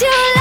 your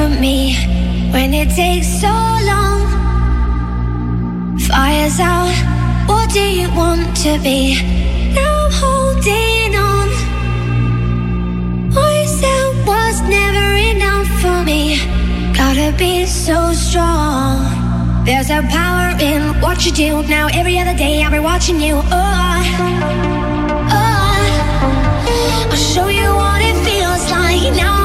for me when it takes so long. Fire's out, what do you want to be? Now I'm holding on. What you said was never enough for me. Gotta be so strong. There's a power in what you do. Now every other day I've been watching you. Oh, oh. I'll show you what it feels like now.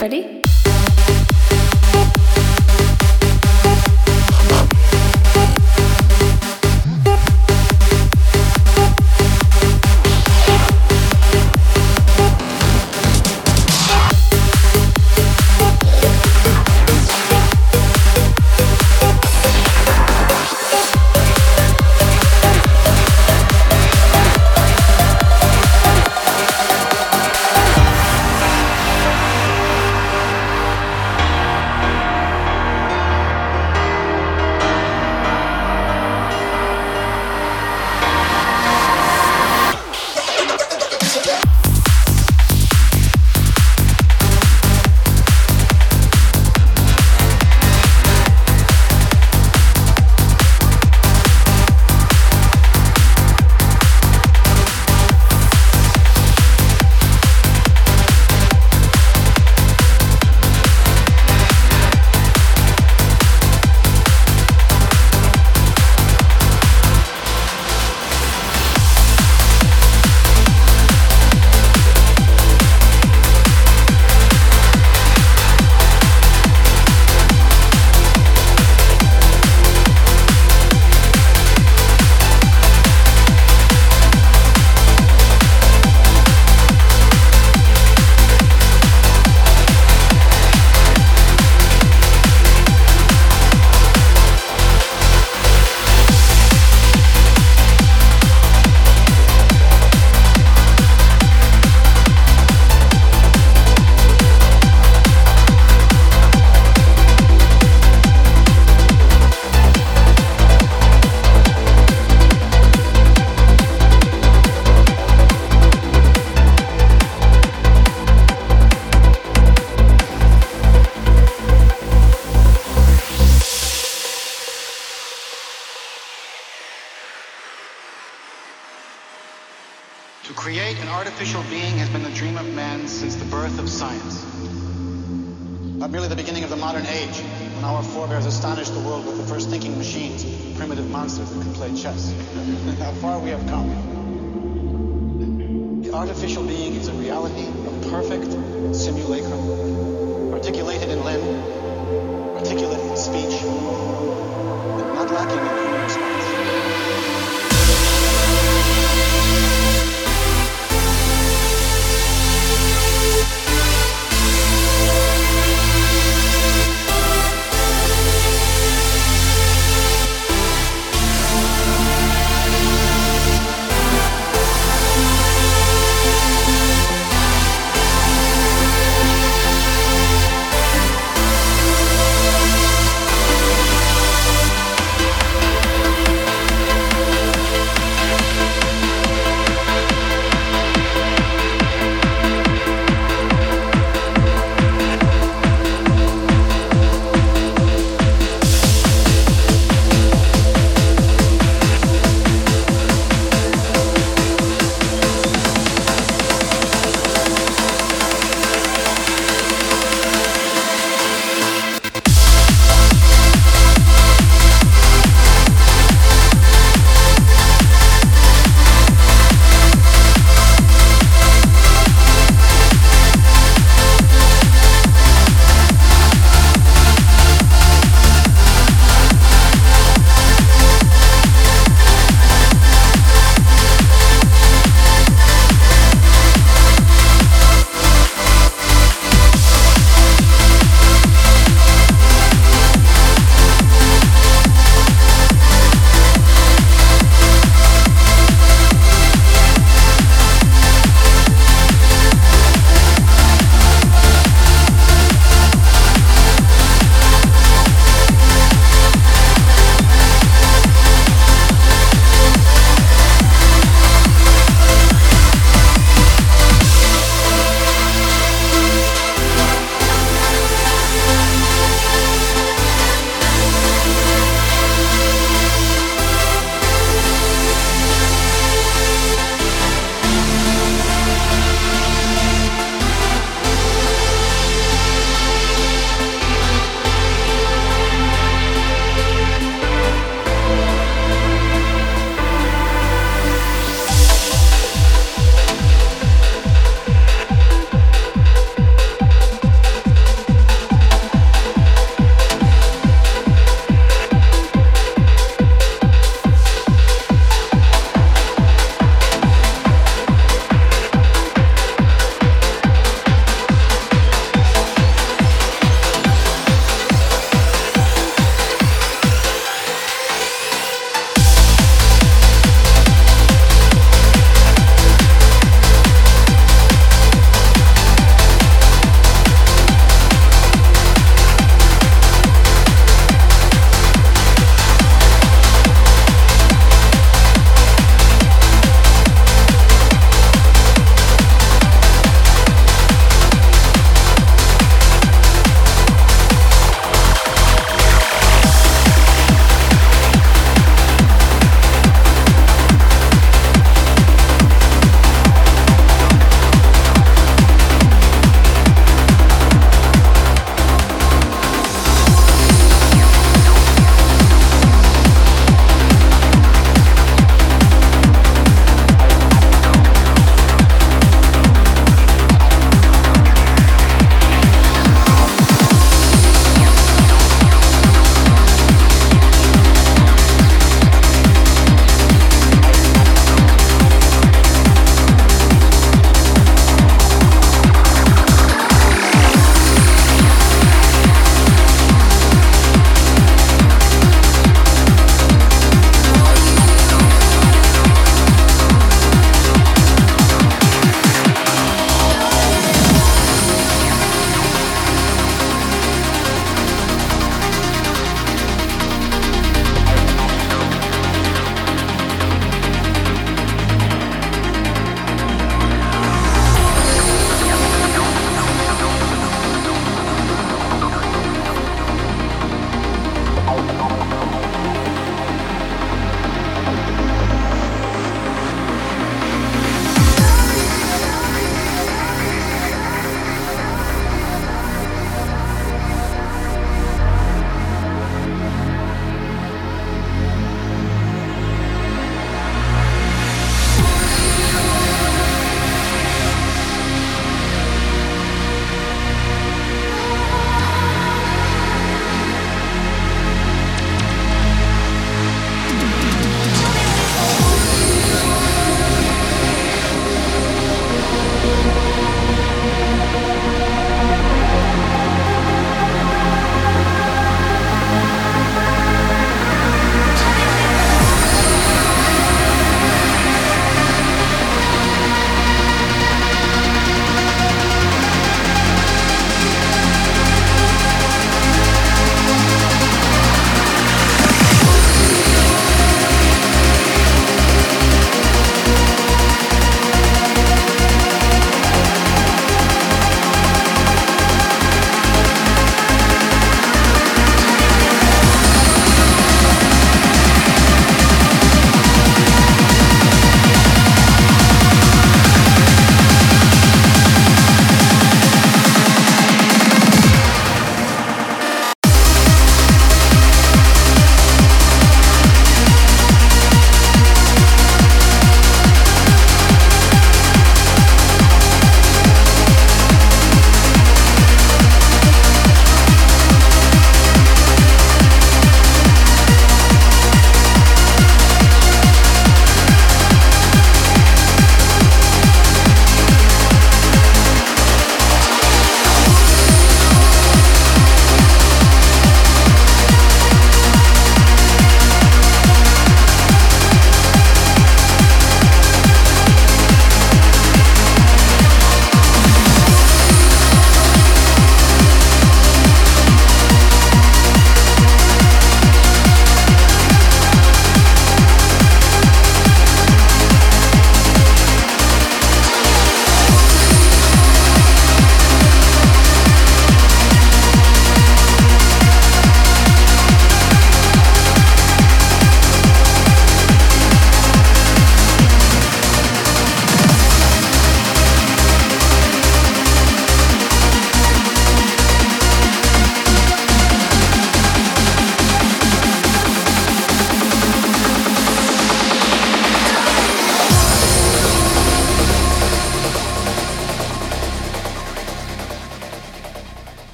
Ready?